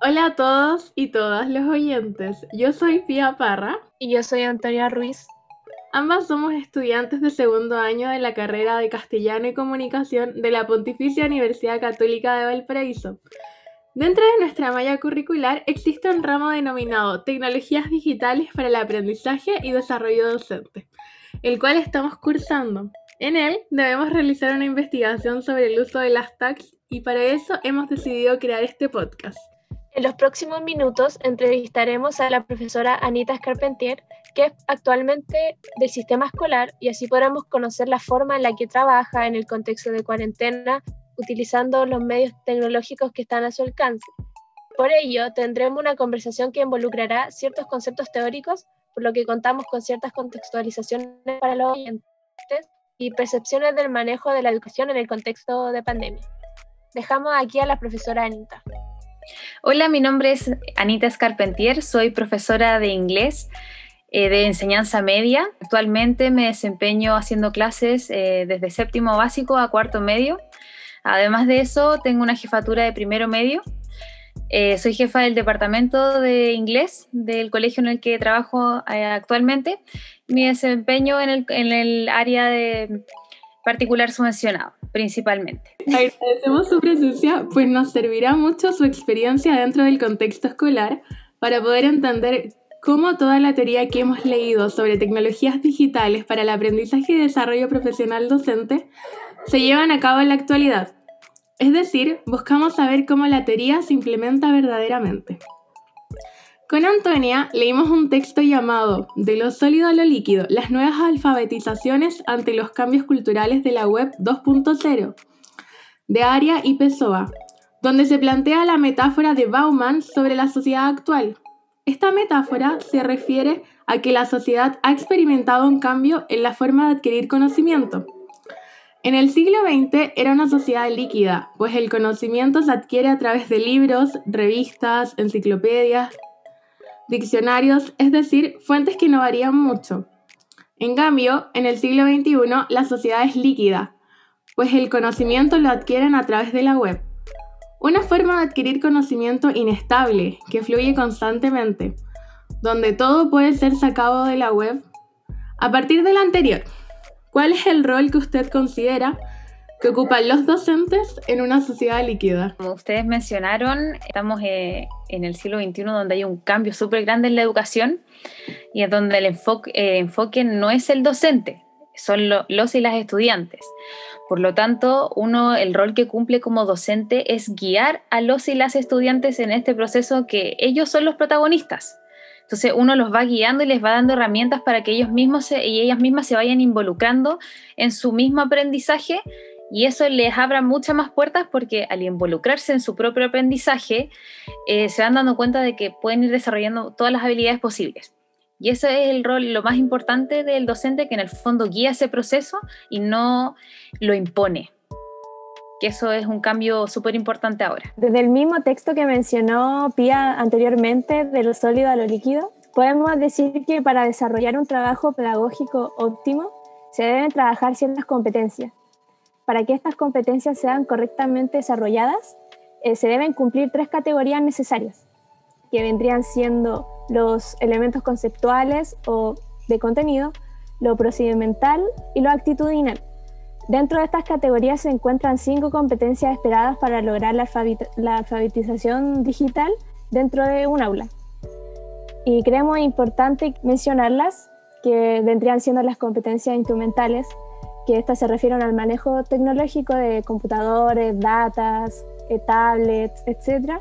Hola a todos y todas los oyentes. Yo soy Pia Parra. Y yo soy Antonia Ruiz. Ambas somos estudiantes de segundo año de la carrera de Castellano y Comunicación de la Pontificia Universidad Católica de Valparaíso. Dentro de nuestra malla curricular existe un ramo denominado Tecnologías Digitales para el Aprendizaje y Desarrollo Docente, el cual estamos cursando. En él debemos realizar una investigación sobre el uso de las tags y para eso hemos decidido crear este podcast. En los próximos minutos entrevistaremos a la profesora Anita Scarpentier, que es actualmente del sistema escolar, y así podremos conocer la forma en la que trabaja en el contexto de cuarentena, utilizando los medios tecnológicos que están a su alcance. Por ello, tendremos una conversación que involucrará ciertos conceptos teóricos, por lo que contamos con ciertas contextualizaciones para los oyentes y percepciones del manejo de la educación en el contexto de pandemia. Dejamos aquí a la profesora Anita. Hola, mi nombre es Anita Scarpentier, soy profesora de inglés eh, de enseñanza media. Actualmente me desempeño haciendo clases eh, desde séptimo básico a cuarto medio. Además de eso, tengo una jefatura de primero medio. Eh, soy jefa del departamento de inglés del colegio en el que trabajo actualmente. Mi desempeño en el área de particular subvencionado, principalmente. Agradecemos su presencia, pues nos servirá mucho su experiencia dentro del contexto escolar para poder entender cómo toda la teoría que hemos leído sobre tecnologías digitales para el aprendizaje y desarrollo profesional docente se llevan a cabo en la actualidad. Es decir, buscamos saber cómo la teoría se implementa verdaderamente. Con Antonia leímos un texto llamado De lo sólido a lo líquido, las nuevas alfabetizaciones ante los cambios culturales de la web 2.0, de Aria y Pessoa, donde se plantea la metáfora de Bauman sobre la sociedad actual. Esta metáfora se refiere a que la sociedad ha experimentado un cambio en la forma de adquirir conocimiento. En el siglo XX era una sociedad líquida, pues el conocimiento se adquiere a través de libros, revistas, enciclopedias, diccionarios, es decir, fuentes que no varían mucho. En cambio, en el siglo XXI la sociedad es líquida, pues el conocimiento lo adquieren a través de la web. Una forma de adquirir conocimiento inestable, que fluye constantemente, donde todo puede ser sacado de la web. A partir de lo anterior, ¿cuál es el rol que usted considera que ocupan los docentes en una sociedad líquida. Como ustedes mencionaron, estamos eh, en el siglo XXI donde hay un cambio súper grande en la educación y es donde el enfoque, enfoque no es el docente, son los y las estudiantes. Por lo tanto, uno, el rol que cumple como docente es guiar a los y las estudiantes en este proceso que ellos son los protagonistas. Entonces uno los va guiando y les va dando herramientas para que ellos mismos y ellas mismas se vayan involucrando en su mismo aprendizaje y eso les abre muchas más puertas porque al involucrarse en su propio aprendizaje, eh, se van dando cuenta de que pueden ir desarrollando todas las habilidades posibles. Y ese es el rol, lo más importante del docente, que en el fondo guía ese proceso y no lo impone. Que eso es un cambio súper importante ahora. Desde el mismo texto que mencionó Pía anteriormente, de lo sólido a lo líquido, podemos decir que para desarrollar un trabajo pedagógico óptimo se deben trabajar ciertas competencias para que estas competencias sean correctamente desarrolladas, eh, se deben cumplir tres categorías necesarias, que vendrían siendo los elementos conceptuales o de contenido, lo procedimental y lo actitudinal. Dentro de estas categorías se encuentran cinco competencias esperadas para lograr la, la alfabetización digital dentro de un aula. Y creemos importante mencionarlas, que vendrían siendo las competencias instrumentales, que estas se refieren al manejo tecnológico de computadores, datas, eh, tablets, etc.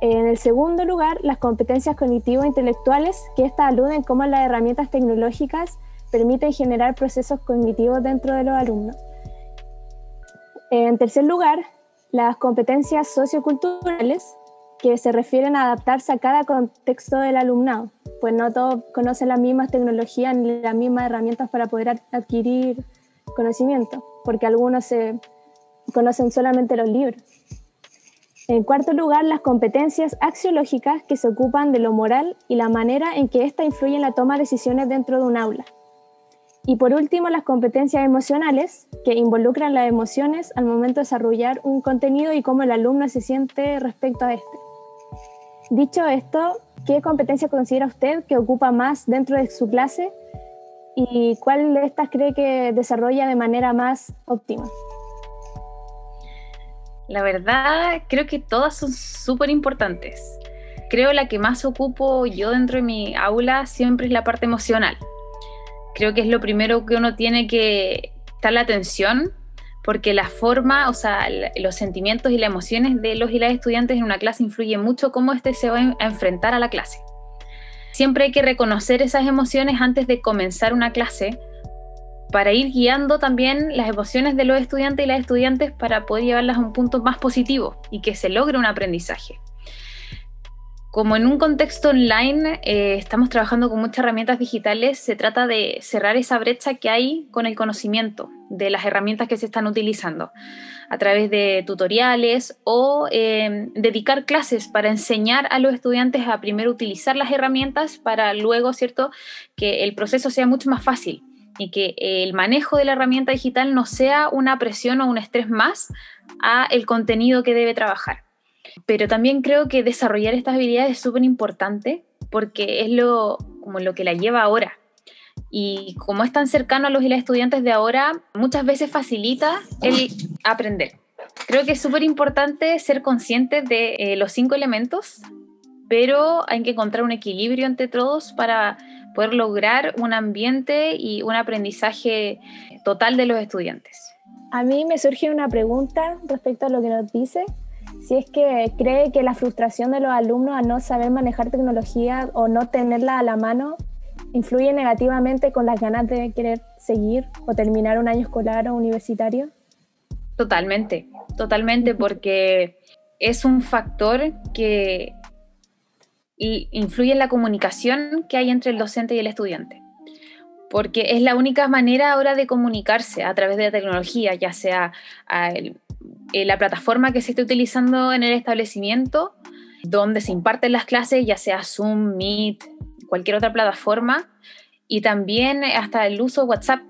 En el segundo lugar, las competencias cognitivo-intelectuales, que estas aluden cómo las herramientas tecnológicas permiten generar procesos cognitivos dentro de los alumnos. En tercer lugar, las competencias socioculturales, que se refieren a adaptarse a cada contexto del alumnado, pues no todos conocen las mismas tecnologías ni las mismas herramientas para poder adquirir conocimiento, porque algunos conocen solamente los libros. En cuarto lugar, las competencias axiológicas que se ocupan de lo moral y la manera en que ésta influye en la toma de decisiones dentro de un aula. Y por último, las competencias emocionales, que involucran las emociones al momento de desarrollar un contenido y cómo el alumno se siente respecto a este. Dicho esto, ¿qué competencia considera usted que ocupa más dentro de su clase y cuál de estas cree que desarrolla de manera más óptima? La verdad, creo que todas son súper importantes. Creo la que más ocupo yo dentro de mi aula siempre es la parte emocional. Creo que es lo primero que uno tiene que estar la atención porque la forma, o sea, los sentimientos y las emociones de los y las estudiantes en una clase influyen mucho cómo éste se va a enfrentar a la clase. Siempre hay que reconocer esas emociones antes de comenzar una clase para ir guiando también las emociones de los estudiantes y las estudiantes para poder llevarlas a un punto más positivo y que se logre un aprendizaje. Como en un contexto online eh, estamos trabajando con muchas herramientas digitales, se trata de cerrar esa brecha que hay con el conocimiento de las herramientas que se están utilizando a través de tutoriales o em, dedicar clases para enseñar a los estudiantes a primero utilizar las herramientas para luego, ¿cierto?, que el proceso sea mucho más fácil y que el manejo de la herramienta digital no sea una presión o un estrés más a el contenido que debe trabajar. Pero también creo que desarrollar estas habilidades es súper importante porque es lo, como lo que la lleva ahora. Y como es tan cercano a los y las estudiantes de ahora, muchas veces facilita el aprender. Creo que es súper importante ser consciente de eh, los cinco elementos, pero hay que encontrar un equilibrio entre todos para poder lograr un ambiente y un aprendizaje total de los estudiantes. A mí me surge una pregunta respecto a lo que nos dice si es que cree que la frustración de los alumnos a no saber manejar tecnología o no tenerla a la mano influye negativamente con las ganas de querer seguir o terminar un año escolar o universitario? Totalmente, totalmente, porque es un factor que influye en la comunicación que hay entre el docente y el estudiante. Porque es la única manera ahora de comunicarse a través de la tecnología, ya sea eh, la plataforma que se esté utilizando en el establecimiento, donde se imparten las clases, ya sea Zoom, Meet, cualquier otra plataforma, y también hasta el uso de WhatsApp.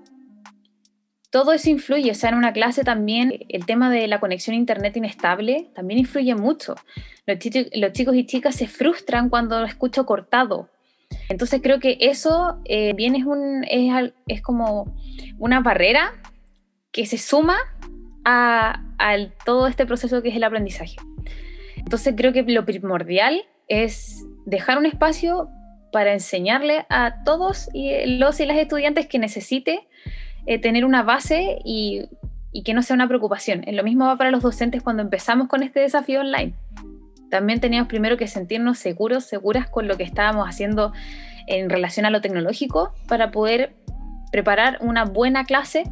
Todo eso influye, o sea, en una clase también el tema de la conexión a internet inestable también influye mucho. Los, chicos y chicas se frustran cuando lo escucho cortado. Entonces creo que eso eh, bien es, un, es, es como una barrera que se suma a, todo este proceso que es el aprendizaje. Entonces creo que lo primordial es dejar un espacio para enseñarle a todos los y las estudiantes que necesite eh, tener una base y, que no sea una preocupación. Lo mismo va para los docentes cuando empezamos con este desafío online. También teníamos primero que sentirnos seguros, seguras con lo que estábamos haciendo en relación a lo tecnológico para poder preparar una buena clase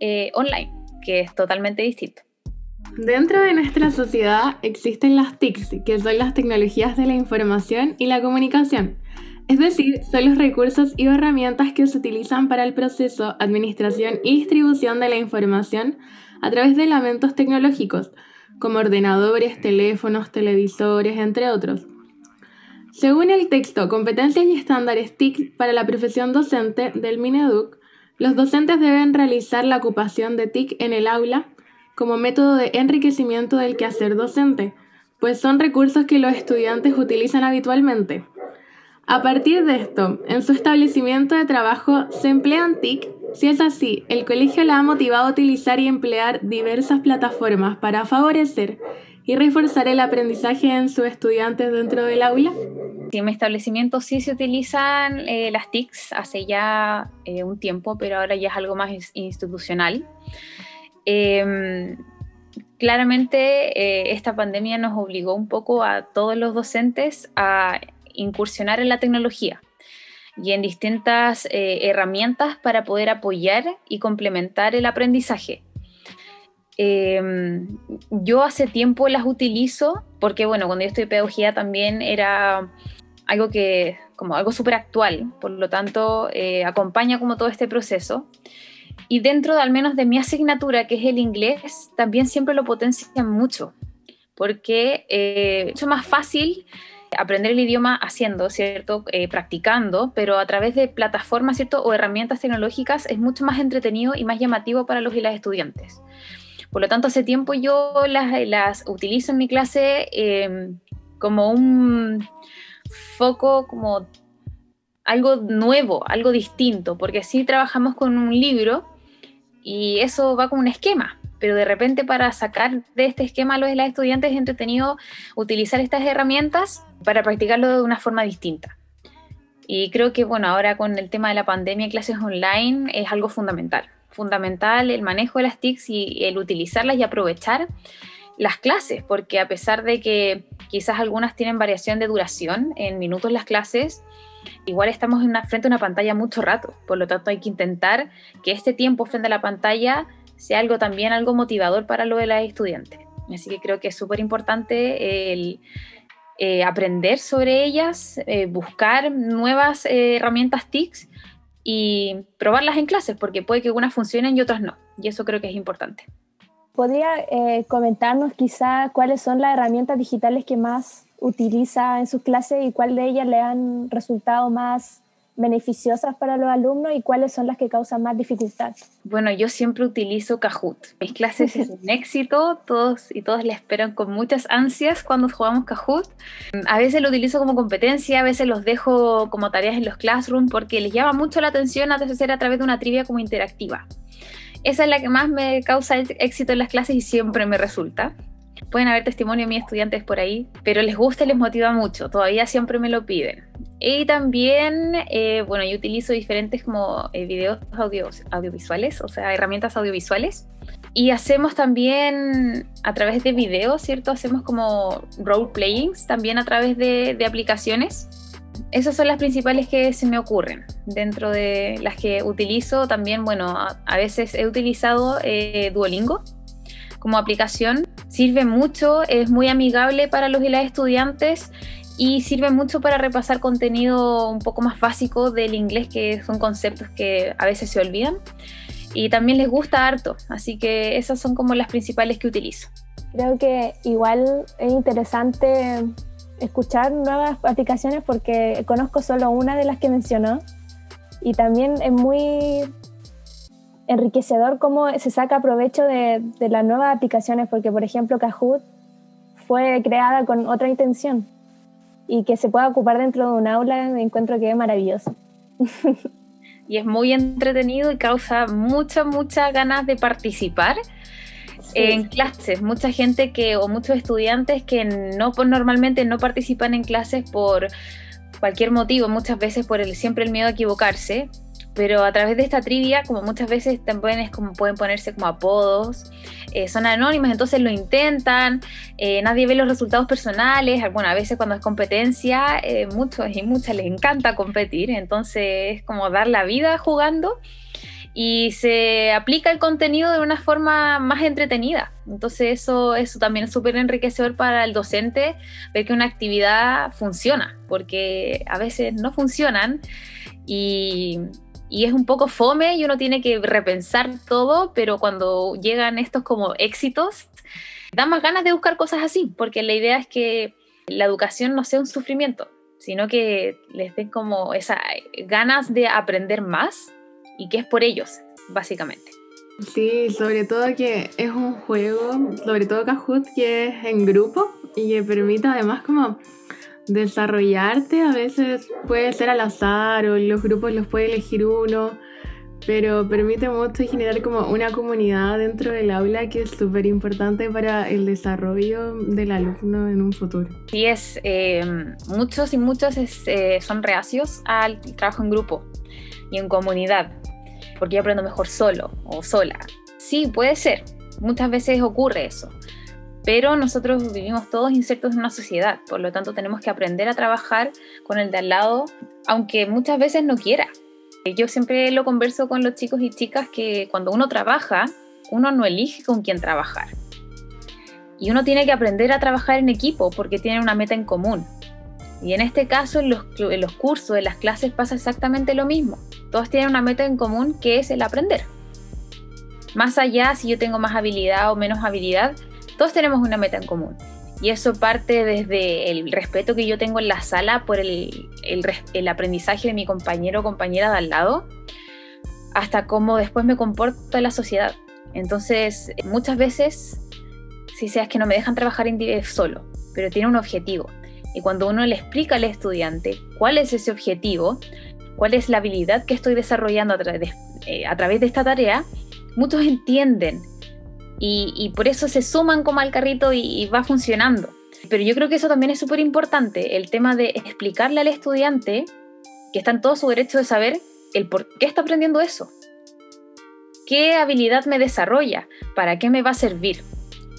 eh, online que es totalmente distinto. Dentro de nuestra sociedad existen las TICs, que son las tecnologías de la información y la comunicación. Es decir, son los recursos y herramientas que se utilizan para el proceso, administración y distribución de la información a través de elementos tecnológicos, como ordenadores, teléfonos, televisores, entre otros. Según el texto Competencias y estándares TIC para la profesión docente del Mineduc, los docentes deben realizar la ocupación de TIC en el aula como método de enriquecimiento del quehacer docente, pues son recursos que los estudiantes utilizan habitualmente. A partir de esto, en su establecimiento de trabajo se emplean TIC. Si es así, el colegio la ha motivado a utilizar y emplear diversas plataformas para favorecer y reforzar el aprendizaje en sus estudiantes dentro del aula? en mi establecimiento sí se utilizan eh, las TICs hace ya eh, un tiempo, pero ahora ya es algo más institucional. Em, claramente eh, esta pandemia nos obligó un poco a todos los docentes a incursionar en la tecnología y en distintas herramientas para poder apoyar y complementar el aprendizaje. Em, yo hace tiempo las utilizo porque, bueno, cuando yo estoy pedagogía también era algo que, como algo súper actual, por lo tanto, eh, acompaña como todo este proceso. Y dentro de, al menos de mi asignatura, que es el inglés, también siempre lo potencian mucho, porque eh, es más fácil aprender el idioma haciendo, ¿cierto? Eh, practicando, pero a través de plataformas, ¿cierto? O herramientas tecnológicas es mucho más entretenido y más llamativo para los y las estudiantes. Por lo tanto, hace tiempo yo las, utilizo en mi clase em, como un foco, como algo nuevo, algo distinto, porque si trabajamos con un libro y eso va con un esquema, pero de repente para sacar de este esquema a los estudiantes es entretenido utilizar estas herramientas para practicarlo de una forma distinta. Y creo que, bueno, ahora con el tema de la pandemia clases online es algo fundamental. Fundamental el manejo de las TICs y el utilizarlas y aprovechar las clases, porque a pesar de que quizás algunas tienen variación de duración en minutos las clases, igual estamos en una, frente a una pantalla mucho rato. Por lo tanto, hay que intentar que este tiempo frente a la pantalla sea algo también algo motivador para lo de las estudiantes. Así que creo que es súper importante el eh, aprender sobre ellas, eh, buscar nuevas eh, herramientas TICs y probarlas en clases, porque puede que unas funcionen y otras no. Y eso creo que es importante. ¿Podría comentarnos quizá cuáles son las herramientas digitales que más utiliza en sus clases y cuál de ellas le han resultado más beneficiosas para los alumnos y cuáles son las que causan más dificultad? Bueno, yo siempre utilizo Kahoot. Mis clases es un éxito, todos y todas le esperan con muchas ansias cuando jugamos Kahoot. A veces lo utilizo como competencia, a veces los dejo como tareas en los classrooms porque les llama mucho la atención a hacer a través de una trivia como interactiva. Esa es la que más me causa éxito en las clases y siempre me resulta. Pueden haber testimonio de mis estudiantes por ahí, pero les gusta y les motiva mucho, todavía siempre me lo piden. Y también, eh, bueno, yo utilizo diferentes como eh, videos audiovisuales, o sea, herramientas audiovisuales. Y hacemos también a través de videos, ¿cierto? Hacemos como role playings también a través de, aplicaciones. Esas son las principales que se me ocurren. Dentro de las que utilizo también, bueno, a, veces he utilizado eh, Duolingo como aplicación. Sirve mucho, es muy amigable para los y las estudiantes y sirve mucho para repasar contenido un poco más básico del inglés, que son conceptos que a veces se olvidan. Y también les gusta harto, así que esas son como las principales que utilizo. Creo que igual es interesante escuchar nuevas aplicaciones porque conozco solo una de las que mencionó y también es muy enriquecedor cómo se saca provecho de, de las nuevas aplicaciones porque por ejemplo Kahoot fue creada con otra intención y que se pueda ocupar dentro de un aula, encuentro que es maravilloso. y es muy entretenido y causa muchas, muchas ganas de participar en clases. Mucha gente que, o muchos estudiantes que no normalmente no participan en clases por cualquier motivo, muchas veces por el, siempre el miedo a equivocarse, pero a través de esta trivia, como muchas veces también es como pueden ponerse como apodos, eh, son anónimas, entonces lo intentan, eh, nadie ve los resultados personales, bueno, a veces cuando es competencia, eh, muchos y muchas les encanta competir, entonces es como dar la vida jugando y se aplica el contenido de una forma más entretenida. Entonces eso, eso también es súper enriquecedor para el docente, ver que una actividad funciona, porque a veces no funcionan y y es un poco fome y uno tiene que repensar todo, pero cuando llegan estos como éxitos, da más ganas de buscar cosas así, porque la idea es que la educación no sea un sufrimiento, sino que les den como esas ganas de aprender más y que es por ellos, básicamente. Sí, sobre todo que es un juego, sobre todo Kahoot, que es en grupo y que permite además como desarrollarte a veces puede ser al azar o los grupos los puede elegir uno, pero permite mucho generar como una comunidad dentro del aula que es súper importante para el desarrollo del alumno en un futuro. Sí, es, eh, muchos y muchos eh, son reacios al trabajo en grupo y en comunidad, porque yo aprendo mejor solo o sola. Sí, puede ser, muchas veces ocurre eso pero nosotros vivimos todos insertos en una sociedad, por lo tanto tenemos que aprender a trabajar con el de al lado, aunque muchas veces no quiera. Yo siempre lo converso con los chicos y chicas que cuando uno trabaja, uno no elige con quién trabajar. Y uno tiene que aprender a trabajar en equipo porque tienen una meta en común. Y en este caso, en los, en los cursos, en las clases pasa exactamente lo mismo. Todos tienen una meta en común que es el aprender. Más allá si yo tengo más habilidad o menos habilidad, todos tenemos una meta en común. Y eso parte desde el respeto que yo tengo en la sala por el, el, aprendizaje de mi compañero o compañera de al lado, hasta cómo después me comporto en la sociedad. Entonces, muchas veces, si sea que no me dejan trabajar en solo, pero tiene un objetivo. Y cuando uno le explica al estudiante cuál es ese objetivo, cuál es la habilidad que estoy desarrollando a, través de, eh, esta tarea, muchos entienden y, por eso se suman como al carrito y, va funcionando. Pero yo creo que eso también es súper importante, el tema de explicarle al estudiante que está en todo su derecho de saber el por qué está aprendiendo eso. ¿Qué habilidad me desarrolla? ¿Para qué me va a servir?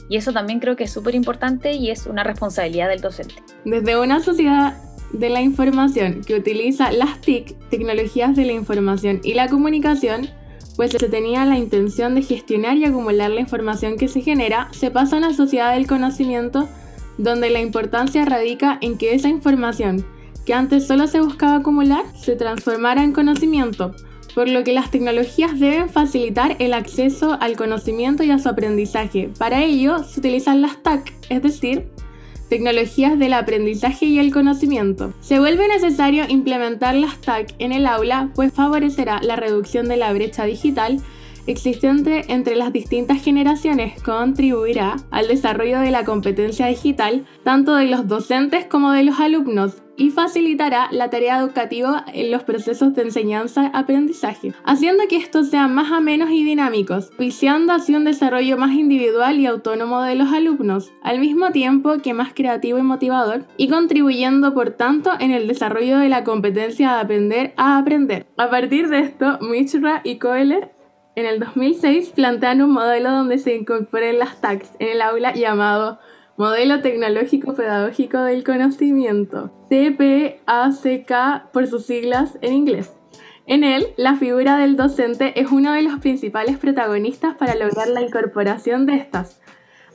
Y eso también creo que es súper importante y es una responsabilidad del docente. Desde una sociedad de la información que utiliza las TIC, tecnologías de la información y la comunicación, pues se tenía la intención de gestionar y acumular la información que se genera, se pasa a una sociedad del conocimiento donde la importancia radica en que esa información, que antes solo se buscaba acumular, se transformara en conocimiento, por lo que las tecnologías deben facilitar el acceso al conocimiento y a su aprendizaje. Para ello se utilizan las TAC, es decir, tecnologías del aprendizaje y el conocimiento. Se vuelve necesario implementar las TAC en el aula, pues favorecerá la reducción de la brecha digital existente entre las distintas generaciones contribuirá al desarrollo de la competencia digital tanto de los docentes como de los alumnos y facilitará la tarea educativa en los procesos de enseñanza-aprendizaje, haciendo que estos sean más amenos y dinámicos, viciando así un desarrollo más individual y autónomo de los alumnos, al mismo tiempo que más creativo y motivador, y contribuyendo por tanto en el desarrollo de la competencia de aprender a aprender. A partir de esto, Mishra y Kohler en el 2006 plantean un modelo donde se incorporen las TACs en el aula llamado Modelo Tecnológico Pedagógico del Conocimiento, TPACK por sus siglas en inglés. En él, la figura del docente es uno de los principales protagonistas para lograr la incorporación de estas,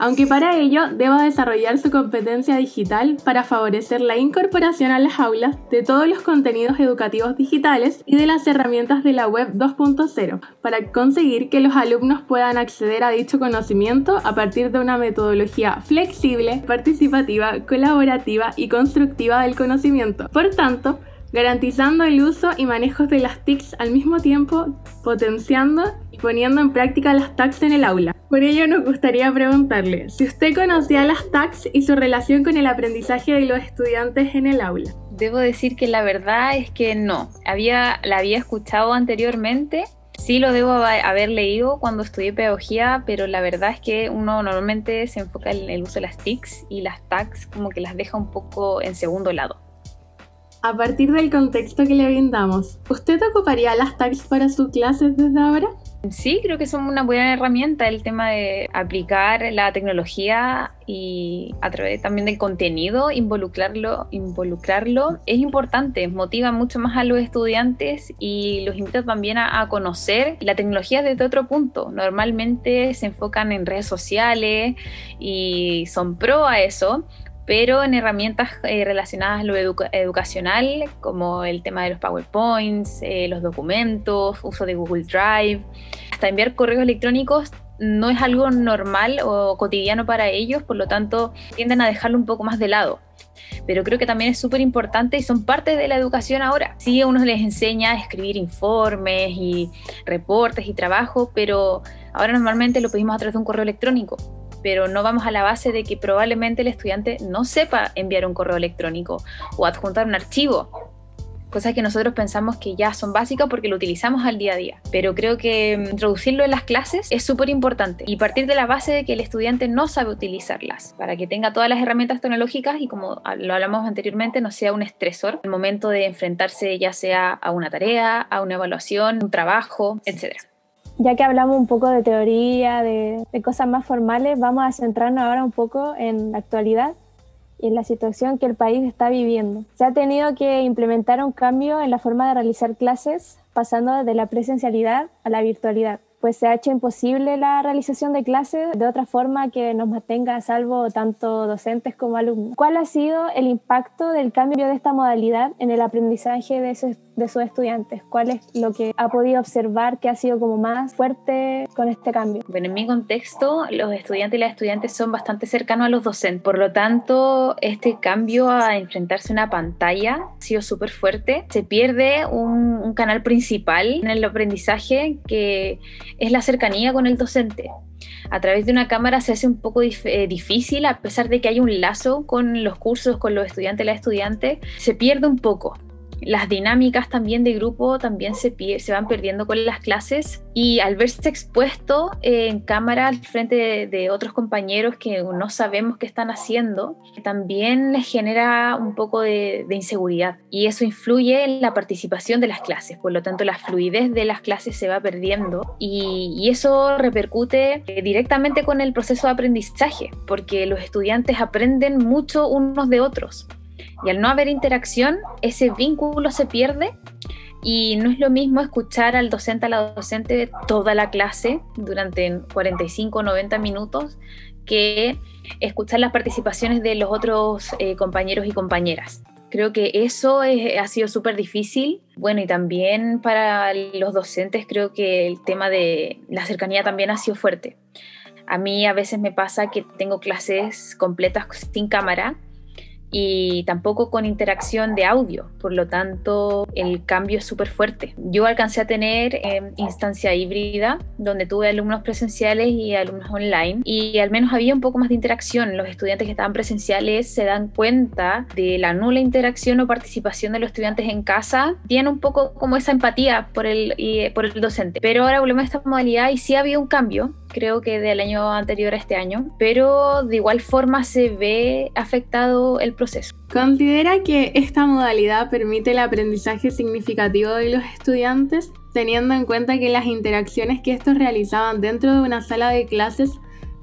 aunque para ello deba desarrollar su competencia digital para favorecer la incorporación a las aulas de todos los contenidos educativos digitales y de las herramientas de la web 2.0, para conseguir que los alumnos puedan acceder a dicho conocimiento a partir de una metodología flexible, participativa, colaborativa y constructiva del conocimiento. Por tanto, garantizando el uso y manejo de las TICs al mismo tiempo, potenciando y poniendo en práctica las TACs en el aula. Por ello nos gustaría preguntarle si usted conocía las TACs y su relación con el aprendizaje de los estudiantes en el aula. Debo decir que la verdad es que no. Había, la había escuchado anteriormente, sí lo debo haber leído cuando estudié pedagogía, pero la verdad es que uno normalmente se enfoca en el uso de las TICs y las TACs como que las deja un poco en segundo lado. A partir del contexto que le brindamos, ¿usted ocuparía las tags para sus clases desde ahora? Sí, creo que son una buena herramienta el tema de aplicar la tecnología y a través también del contenido, involucrarlo, involucrarlo es importante, motiva mucho más a los estudiantes y los invita también a, a conocer la tecnología desde otro punto. Normalmente se enfocan en redes sociales y son pro a eso, pero en herramientas eh, relacionadas a lo educacional, como el tema de los PowerPoints, eh, los documentos, uso de Google Drive, hasta enviar correos electrónicos no es algo normal o cotidiano para ellos, por lo tanto tienden a dejarlo un poco más de lado. Pero creo que también es súper importante y son parte de la educación ahora. Sí, a uno les enseña a escribir informes y reportes y trabajo, pero ahora normalmente lo pedimos a través de un correo electrónico pero no vamos a la base de que probablemente el estudiante no sepa enviar un correo electrónico o adjuntar un archivo. Cosas que nosotros pensamos que ya son básicas porque lo utilizamos al día a día. Pero creo que mm, introducirlo en las clases es súper importante y partir de la base de que el estudiante no sabe utilizarlas para que tenga todas las herramientas tecnológicas y como lo hablamos anteriormente, no sea un estresor el momento de enfrentarse ya sea a una tarea, a una evaluación, un trabajo, etcétera. Ya que hablamos un poco de teoría, de, cosas más formales, vamos a centrarnos ahora un poco en la actualidad y en la situación que el país está viviendo. Se ha tenido que implementar un cambio en la forma de realizar clases, pasando de la presencialidad a la virtualidad pues se ha hecho imposible la realización de clases de otra forma que nos mantenga a salvo tanto docentes como alumnos. ¿Cuál ha sido el impacto del cambio de esta modalidad en el aprendizaje de, de sus estudiantes? ¿Cuál es lo que ha podido observar que ha sido como más fuerte con este cambio? Bueno, en mi contexto, los estudiantes y las estudiantes son bastante cercanos a los docentes. Por lo tanto, este cambio a enfrentarse a una pantalla ha sido súper fuerte. Se pierde un, canal principal en el aprendizaje que es la cercanía con el docente a través de una cámara se hace un poco eh, difícil, a pesar de que hay un lazo con los cursos, con los estudiantes las estudiantes, se pierde un poco las dinámicas también de grupo también se, se van perdiendo con las clases y al verse expuesto en cámara al frente de, otros compañeros que no sabemos qué están haciendo, también les genera un poco de, inseguridad y eso influye en la participación de las clases, por lo tanto la fluidez de las clases se va perdiendo y, y eso repercute eh, directamente con el proceso de aprendizaje, porque los estudiantes aprenden mucho unos de otros. Y al no haber interacción, ese vínculo se pierde y no es lo mismo escuchar al docente, a la docente toda la clase durante 45 o 90 minutos que escuchar las participaciones de los otros eh, compañeros y compañeras. Creo que eso ha sido súper difícil. Bueno, y también para los docentes creo que el tema de la cercanía también ha sido fuerte. A mí a veces me pasa que tengo clases completas sin cámara y tampoco con interacción de audio, por lo tanto el cambio es súper fuerte. Yo alcancé a tener eh, instancia híbrida, donde tuve alumnos presenciales y alumnos online, y al menos había un poco más de interacción. Los estudiantes que estaban presenciales se dan cuenta de la nula interacción o participación de los estudiantes en casa, tienen un poco como esa empatía por el, y, por el docente. Pero ahora volvemos a esta modalidad y sí había un cambio, creo que del año anterior a este año, pero de igual forma se ve afectado el ¿Considera que esta modalidad permite el aprendizaje significativo de los estudiantes, teniendo en cuenta que las interacciones que estos realizaban dentro de una sala de clases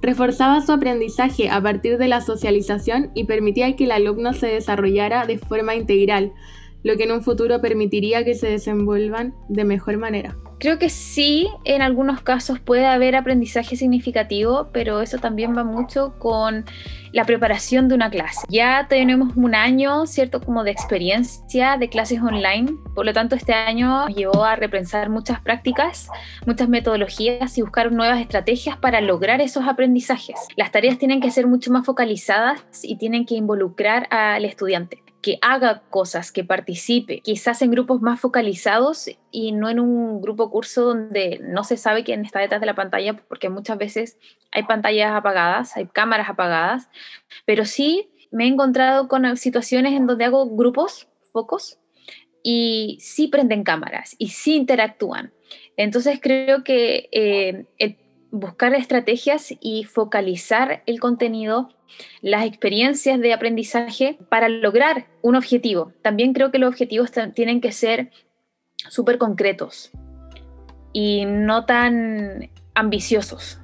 reforzaba su aprendizaje a partir de la socialización y permitía que el alumno se desarrollara de forma integral, lo que en un futuro permitiría que se desenvuelvan de mejor manera? Creo que sí, en algunos casos puede haber aprendizaje significativo, pero eso también va mucho con la preparación de una clase. Ya tenemos un año, ¿cierto?, como de experiencia de clases online, por lo tanto este año llevó a repensar muchas prácticas, muchas metodologías y buscar nuevas estrategias para lograr esos aprendizajes. Las tareas tienen que ser mucho más focalizadas y tienen que involucrar al estudiante que haga cosas, que participe, quizás en grupos más focalizados y no en un grupo curso donde no se sabe quién está detrás de la pantalla, porque muchas veces hay pantallas apagadas, hay cámaras apagadas, pero sí me he encontrado con situaciones en donde hago grupos, focos, y sí prenden cámaras y sí interactúan. Entonces creo que eh, el buscar estrategias y focalizar el contenido, las experiencias de aprendizaje para lograr un objetivo. También creo que los objetivos tienen que ser súper concretos y no tan ambiciosos,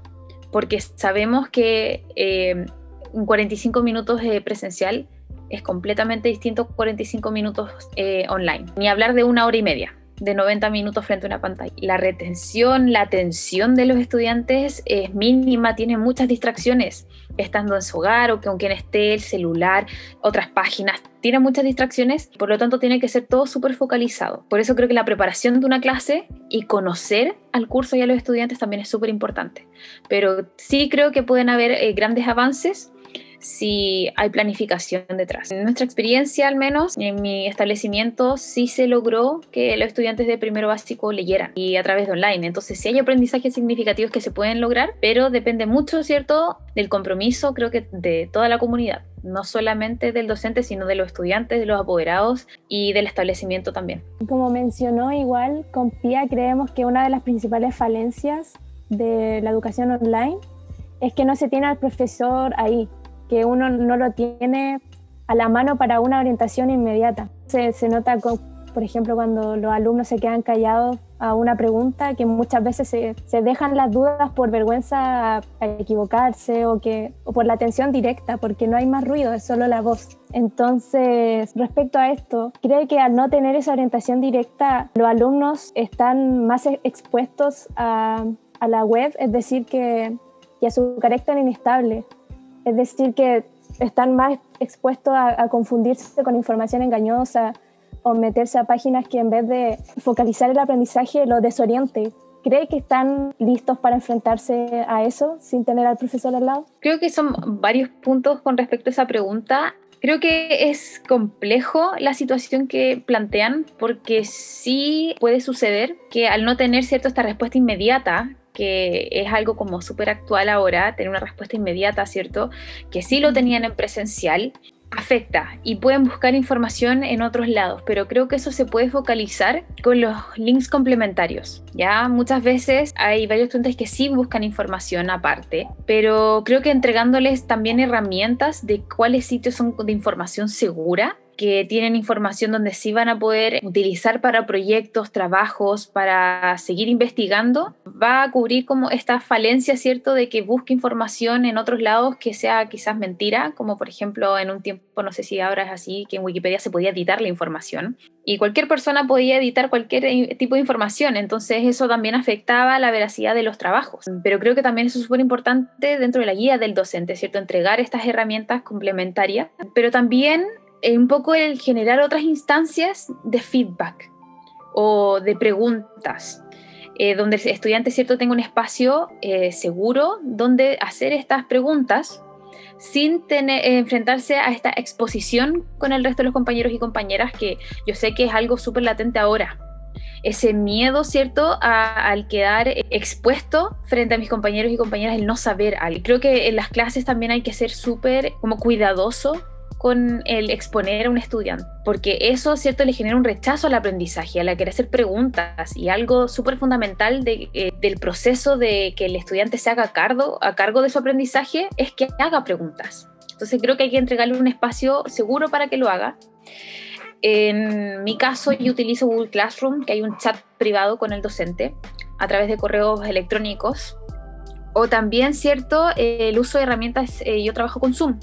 porque sabemos que eh, un 45 minutos de presencial es completamente distinto a 45 minutos eh, online, ni hablar de una hora y media de 90 minutos frente a una pantalla. La retención, la atención de los estudiantes es mínima, tienen muchas distracciones, estando en su hogar o con quien esté, el celular, otras páginas, tiene muchas distracciones, por lo tanto tiene que ser todo súper focalizado. Por eso creo que la preparación de una clase y conocer al curso y a los estudiantes también es súper importante. Pero sí creo que pueden haber eh, grandes avances si hay planificación detrás. En nuestra experiencia, al menos, en mi establecimiento, sí se logró que los estudiantes de primero básico leyeran y a través de online. Entonces, sí hay aprendizajes significativos que se pueden lograr, pero depende mucho, ¿cierto?, del compromiso, creo que de toda la comunidad no solamente del docente, sino de los estudiantes, de los apoderados y del establecimiento también. Como mencionó igual, con PIA creemos que una de las principales falencias de la educación online es que no se tiene al profesor ahí, que uno no lo tiene a la mano para una orientación inmediata. Se, nota, por ejemplo, cuando los alumnos se quedan callados a una pregunta, que muchas veces se, dejan las dudas por vergüenza a, equivocarse o, que, o por la atención directa, porque no hay más ruido, es solo la voz. Entonces, respecto a esto, cree que al no tener esa orientación directa, los alumnos están más expuestos a, a la web, es decir, que, que a su carácter inestable es decir, que están más expuestos a, confundirse con información engañosa, o meterse a páginas que en vez de focalizar el aprendizaje lo desoriente. ¿Cree que están listos para enfrentarse a eso sin tener al profesor al lado? Creo que son varios puntos con respecto a esa pregunta. Creo que es complejo la situación que plantean porque sí puede suceder que al no tener cierto esta respuesta inmediata, que es algo como súper actual ahora, tener una respuesta inmediata, ¿cierto? Que sí lo tenían en presencial, afecta y pueden buscar información en otros lados, pero creo que eso se puede focalizar con los links complementarios. Ya muchas veces hay varios estudiantes que sí buscan información aparte, pero creo que entregándoles también herramientas de cuáles sitios son de información segura que tienen información donde sí van a poder utilizar para proyectos, trabajos, para seguir investigando, va a cubrir como esta falencia, ¿cierto?, de que busque información en otros lados que sea quizás mentira, como por ejemplo en un tiempo, no sé si ahora es así, que en Wikipedia se podía editar la información y cualquier persona podía editar cualquier tipo de información, entonces eso también afectaba la veracidad de los trabajos. Pero creo que también eso es súper importante dentro de la guía del docente, ¿cierto?, entregar estas herramientas complementarias, pero también un poco el generar otras instancias de feedback o de preguntas, eh, donde el estudiante cierto tenga un espacio eh, seguro donde hacer estas preguntas sin tener, eh, enfrentarse a esta exposición con el resto de los compañeros y compañeras, que yo sé que es algo súper latente ahora. Ese miedo, ¿cierto?, al quedar expuesto frente a mis compañeros y compañeras, el no saber algo. Creo que en las clases también hay que ser súper como cuidadoso con el exponer a un estudiante, porque eso, ¿cierto?, le genera un rechazo al aprendizaje, a la querer hacer preguntas y algo súper fundamental eh, del proceso de que el estudiante se haga cargo, a cargo de su aprendizaje es que haga preguntas. Entonces creo que hay que entregarle un espacio seguro para que lo haga. En mi caso, yo utilizo Google Classroom, que hay un chat privado con el docente a través de correos electrónicos. O también, ¿cierto?, el uso de herramientas, eh, yo trabajo con Zoom.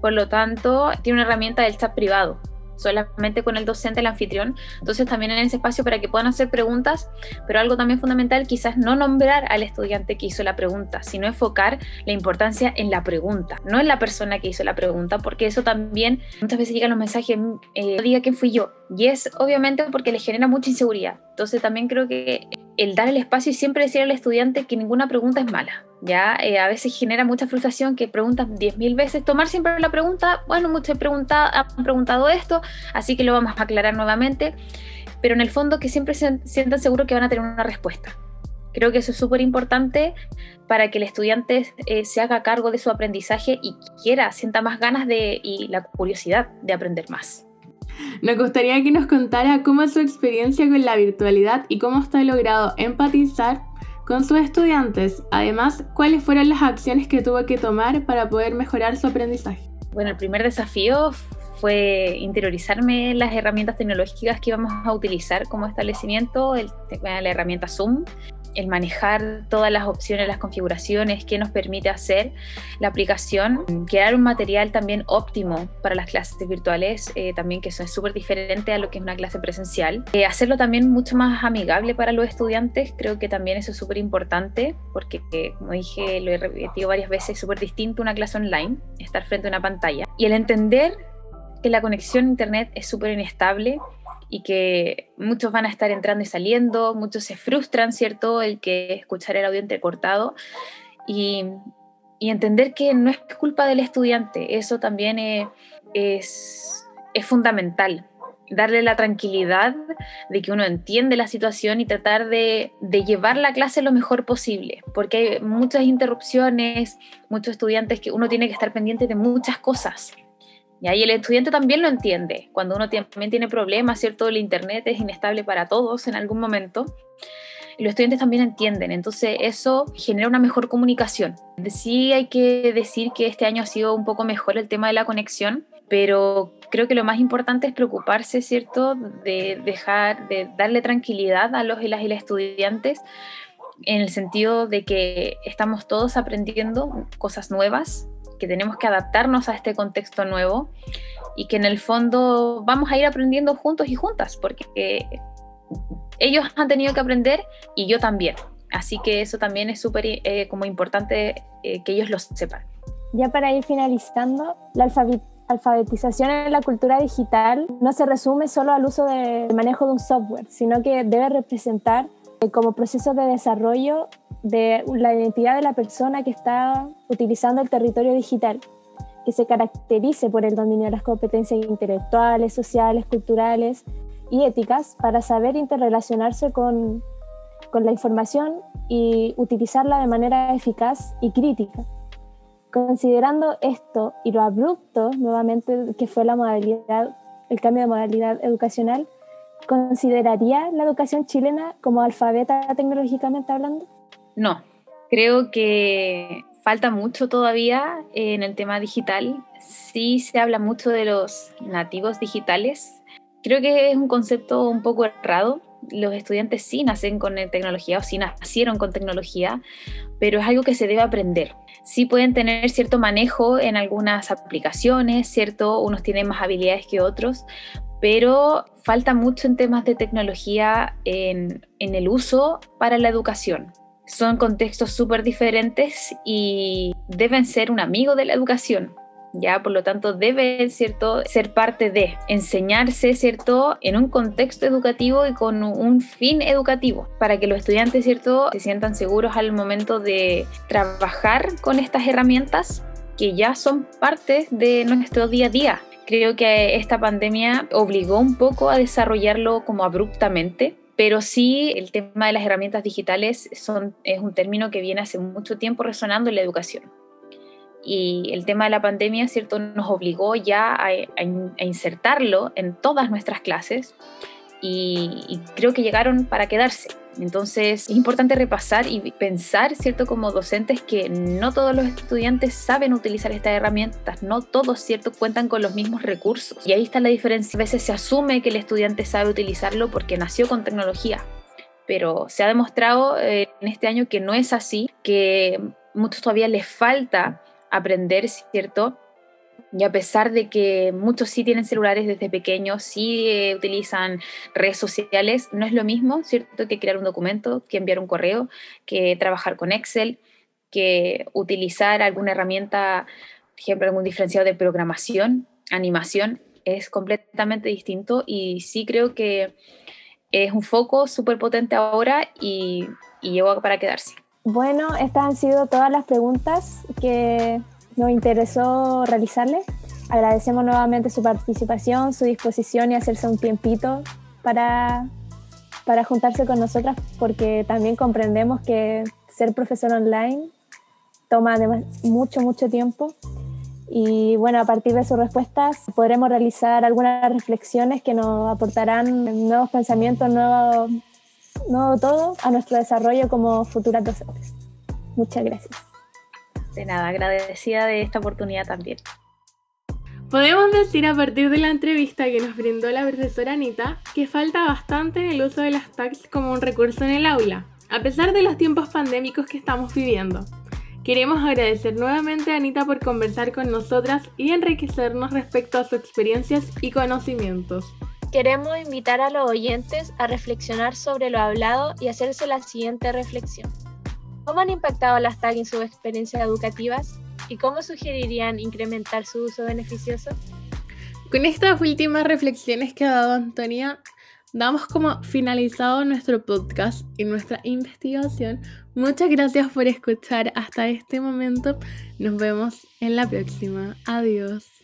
Por lo tanto, tiene una herramienta del chat privado, solamente con el docente, el anfitrión. Entonces también en ese espacio para que puedan hacer preguntas, pero algo también fundamental, quizás no nombrar al estudiante que hizo la pregunta, sino enfocar la importancia en la pregunta, no en la persona que hizo la pregunta, porque eso también muchas veces llegan los mensajes, eh, no diga quién fui yo, y es obviamente porque le genera mucha inseguridad. Entonces también creo que el dar el espacio y siempre decir al estudiante que ninguna pregunta es mala. Ya eh, a veces genera mucha frustración que preguntan 10.000 veces, tomar siempre la pregunta, bueno, muchos han preguntado esto, así que lo vamos a aclarar nuevamente, pero en el fondo que siempre se sientan seguros que van a tener una respuesta. Creo que eso es súper importante para que el estudiante eh, se haga cargo de su aprendizaje y quiera, sienta más ganas de, y la curiosidad de aprender más. Nos gustaría que nos contara cómo es su experiencia con la virtualidad y cómo está logrado empatizar con sus estudiantes. Además, cuáles fueron las acciones que tuvo que tomar para poder mejorar su aprendizaje. Bueno, el primer desafío fue interiorizarme las herramientas tecnológicas que íbamos a utilizar como establecimiento, la herramienta Zoom, el manejar todas las opciones, las configuraciones que nos permite hacer la aplicación, crear un material también óptimo para las clases virtuales, eh, también que eso es súper diferente a lo que es una clase presencial. Eh, hacerlo también mucho más amigable para los estudiantes, creo que también eso es súper importante, porque como dije, lo he repetido varias veces, es súper distinto una clase online, estar frente a una pantalla. Y el entender que la conexión a Internet es súper inestable y que muchos van a estar entrando y saliendo, muchos se frustran, ¿cierto? El que escuchar el audio entrecortado y, entender que no es culpa del estudiante, eso también es, es, es fundamental darle la tranquilidad de que uno entiende la situación y tratar de, de, llevar la clase lo mejor posible, porque hay muchas interrupciones, muchos estudiantes que uno tiene que estar pendiente de muchas cosas. Y ahí el estudiante también lo entiende. Cuando uno también tiene problemas, ¿cierto? El Internet es inestable para todos en algún momento. Y los estudiantes también entienden. Entonces eso genera una mejor comunicación. Sí hay que decir que este año ha sido un poco mejor el tema de la conexión, pero creo que lo más importante es preocuparse, ¿cierto? De dejar, de darle tranquilidad a los y y las estudiantes en el sentido de que estamos todos aprendiendo cosas nuevas, que tenemos que adaptarnos a este contexto nuevo y que en el fondo vamos a ir aprendiendo juntos y juntas, porque ellos han tenido que aprender y yo también. Así que eso también es súper eh, como importante eh, que ellos lo sepan. Ya para ir finalizando, la alfabetización en la cultura digital no se resume solo al uso del manejo de un software, sino que debe representar eh, como proceso de desarrollo de la identidad de la persona que está utilizando el territorio digital, que se caracterice por el dominio de las competencias intelectuales, sociales, culturales y éticas para saber interrelacionarse con, con la información y utilizarla de manera eficaz y crítica. Considerando esto y lo abrupto nuevamente que fue la modalidad, el cambio de modalidad educacional, ¿consideraría la educación chilena como alfabeta tecnológicamente hablando? No, creo que falta mucho todavía en el tema digital. Sí se habla mucho de los nativos digitales. Creo que es un concepto un poco errado. Los estudiantes sí nacen con tecnología o sí nacieron con tecnología, pero es algo que se debe aprender. Sí pueden tener cierto manejo en algunas aplicaciones, ¿cierto? Unos tienen más habilidades que otros, pero falta mucho en temas de tecnología en, en el uso para la educación son contextos súper diferentes y deben ser un amigo de la educación. Ya, por lo tanto, debe ¿cierto? ser parte de enseñarse ¿cierto? en un contexto educativo y con un fin educativo, para que los estudiantes ¿cierto? se sientan seguros al momento de trabajar con estas herramientas que ya son parte de nuestro día a día. Creo que esta pandemia obligó un poco a desarrollarlo como abruptamente, pero sí el tema de las herramientas digitales es un término que viene hace mucho tiempo resonando en la educación. Y el tema de la pandemia, ¿cierto?, nos obligó ya a insertarlo en todas nuestras clases y, creo que llegaron para quedarse. Entonces es importante repasar y pensar, ¿cierto? Como docentes que no todos los estudiantes saben utilizar estas herramientas, no todos, ¿cierto? Cuentan con los mismos recursos. Y ahí está la diferencia. A veces se asume que el estudiante sabe utilizarlo porque nació con tecnología, pero se ha demostrado eh, en este año que no es así, que muchos todavía les falta aprender, ¿cierto? Y a pesar de que muchos sí tienen celulares desde pequeños, sí eh, utilizan redes sociales, no es lo mismo, ¿cierto? Que crear un documento, que enviar un correo, que trabajar con Excel, que utilizar alguna herramienta, por ejemplo, algún diferenciado de programación, animación, es completamente distinto y sí creo que es un foco súper potente ahora y, y llegó para quedarse. Bueno, estas han sido todas las preguntas que nos interesó realizarle. Agradecemos nuevamente su participación, su disposición y hacerse un tiempito para, para juntarse con nosotras, porque también comprendemos que ser profesor online toma mucho, mucho tiempo. Y bueno, a partir de sus respuestas podremos realizar algunas reflexiones que nos aportarán nuevos pensamientos, nuevo, nuevo todo a nuestro desarrollo como futuras docentes. Muchas gracias. De nada, agradecida de esta oportunidad también. Podemos decir a partir de la entrevista que nos brindó la profesora Anita que falta bastante en el uso de las tags como un recurso en el aula, a pesar de los tiempos pandémicos que estamos viviendo. Queremos agradecer nuevamente a Anita por conversar con nosotras y enriquecernos respecto a sus experiencias y conocimientos. Queremos invitar a los oyentes a reflexionar sobre lo hablado y hacerse la siguiente reflexión. ¿Cómo han impactado las TAG en sus experiencias educativas? ¿Y cómo sugerirían incrementar su uso beneficioso? Con estas últimas reflexiones que ha dado Antonia, damos como finalizado nuestro podcast y nuestra investigación. Muchas gracias por escuchar hasta este momento. Nos vemos en la próxima. Adiós.